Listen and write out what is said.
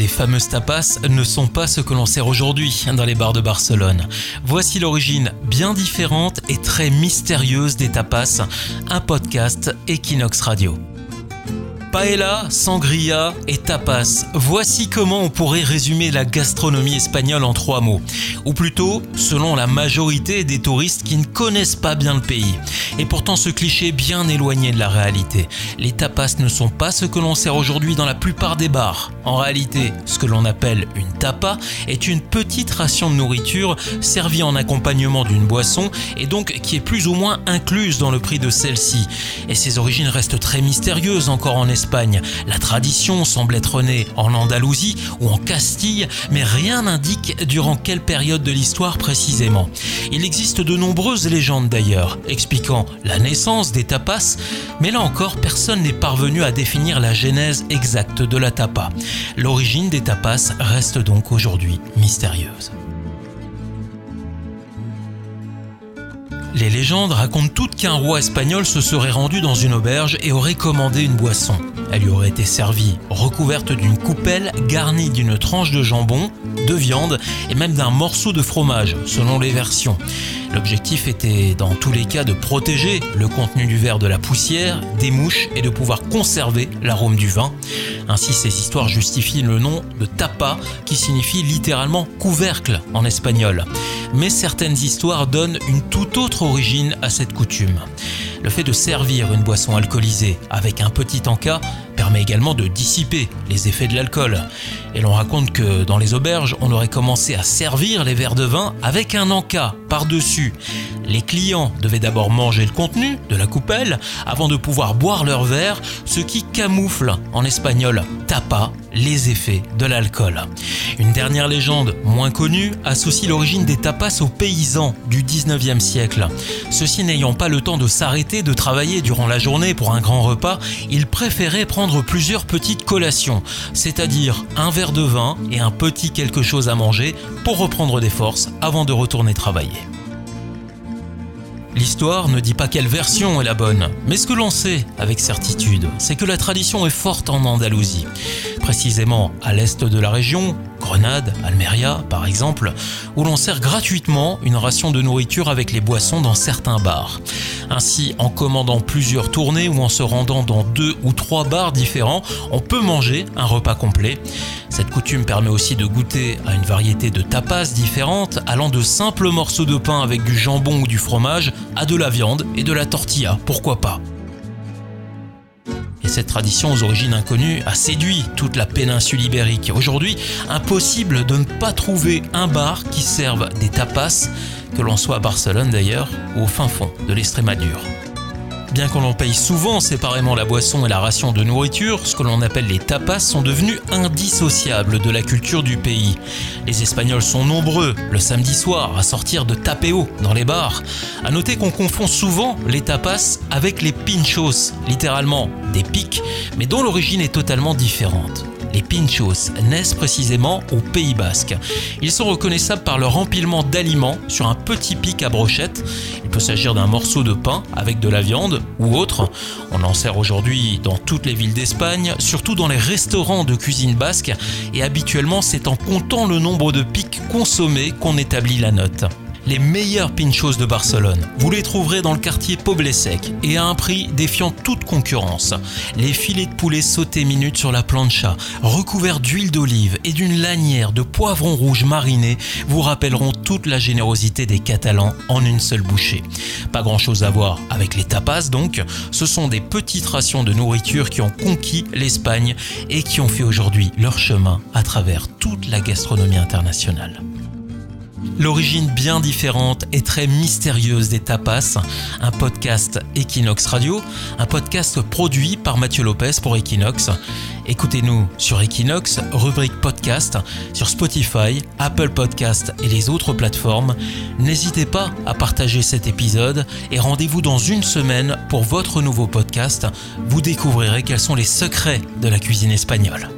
Les fameuses tapas ne sont pas ce que l'on sert aujourd'hui dans les bars de Barcelone. Voici l'origine bien différente et très mystérieuse des tapas, un podcast Equinox Radio. Paella, sangria et tapas. Voici comment on pourrait résumer la gastronomie espagnole en trois mots. Ou plutôt, selon la majorité des touristes qui ne connaissent pas bien le pays. Et pourtant ce cliché est bien éloigné de la réalité. Les tapas ne sont pas ce que l'on sert aujourd'hui dans la plupart des bars. En réalité, ce que l'on appelle une tapa est une petite ration de nourriture servie en accompagnement d'une boisson et donc qui est plus ou moins incluse dans le prix de celle-ci. Et ses origines restent très mystérieuses encore en Espagne La tradition semble être née en Andalousie ou en Castille, mais rien n'indique durant quelle période de l'histoire précisément. Il existe de nombreuses légendes d'ailleurs, expliquant la naissance des tapas, mais là encore, personne n'est parvenu à définir la genèse exacte de la tapa. L'origine des tapas reste donc aujourd'hui mystérieuse. Les légendes racontent toutes qu'un roi espagnol se serait rendu dans une auberge et aurait commandé une boisson. Elle lui aurait été servie recouverte d'une coupelle garnie d'une tranche de jambon, de viande et même d'un morceau de fromage, selon les versions. L'objectif était dans tous les cas de protéger le contenu du verre de la poussière, des mouches et de pouvoir conserver l'arôme du vin. Ainsi, ces histoires justifient le nom de tapa qui signifie littéralement couvercle en espagnol. Mais certaines histoires donnent une toute autre origine à cette coutume. Le fait de servir une boisson alcoolisée avec un petit encas permet également de dissiper les effets de l'alcool. Et l'on raconte que dans les auberges, on aurait commencé à servir les verres de vin avec un encas par-dessus. Les clients devaient d'abord manger le contenu de la coupelle avant de pouvoir boire leur verre, ce qui camoufle en espagnol tapa les effets de l'alcool. Une dernière légende moins connue associe l'origine des tapas aux paysans du 19e siècle. Ceux-ci n'ayant pas le temps de s'arrêter de travailler durant la journée pour un grand repas, ils préféraient prendre plusieurs petites collations, c'est-à-dire un verre de vin et un petit quelque chose à manger pour reprendre des forces avant de retourner travailler. L'histoire ne dit pas quelle version est la bonne, mais ce que l'on sait avec certitude, c'est que la tradition est forte en Andalousie. Précisément à l'est de la région, Grenade, Almeria par exemple, où l'on sert gratuitement une ration de nourriture avec les boissons dans certains bars. Ainsi, en commandant plusieurs tournées ou en se rendant dans deux ou trois bars différents, on peut manger un repas complet. Cette coutume permet aussi de goûter à une variété de tapas différentes, allant de simples morceaux de pain avec du jambon ou du fromage à de la viande et de la tortilla, pourquoi pas. Et cette tradition aux origines inconnues a séduit toute la péninsule ibérique. Aujourd'hui, impossible de ne pas trouver un bar qui serve des tapas, que l'on soit à Barcelone d'ailleurs, ou au fin fond de l'Estrémadure. Bien qu'on l'on paye souvent séparément la boisson et la ration de nourriture, ce que l'on appelle les tapas sont devenus indissociables de la culture du pays. Les Espagnols sont nombreux le samedi soir à sortir de tapéo dans les bars. À noter qu'on confond souvent les tapas avec les pinchos, littéralement des pics, mais dont l'origine est totalement différente. Les pinchos naissent précisément au Pays Basque. Ils sont reconnaissables par leur empilement d'aliments sur un petit pic à brochette. Il peut s'agir d'un morceau de pain avec de la viande ou autre. On en sert aujourd'hui dans toutes les villes d'Espagne, surtout dans les restaurants de cuisine basque, et habituellement c'est en comptant le nombre de pics consommés qu'on établit la note les meilleurs pinchos de Barcelone. Vous les trouverez dans le quartier Poblesec et à un prix défiant toute concurrence. Les filets de poulet sautés minutes sur la plancha, recouverts d'huile d'olive et d'une lanière de poivrons rouges marinés, vous rappelleront toute la générosité des Catalans en une seule bouchée. Pas grand chose à voir avec les tapas donc, ce sont des petites rations de nourriture qui ont conquis l'Espagne et qui ont fait aujourd'hui leur chemin à travers toute la gastronomie internationale. L'origine bien différente et très mystérieuse des tapas, un podcast Equinox Radio, un podcast produit par Mathieu Lopez pour Equinox. Écoutez-nous sur Equinox, rubrique podcast, sur Spotify, Apple Podcast et les autres plateformes. N'hésitez pas à partager cet épisode et rendez-vous dans une semaine pour votre nouveau podcast. Vous découvrirez quels sont les secrets de la cuisine espagnole.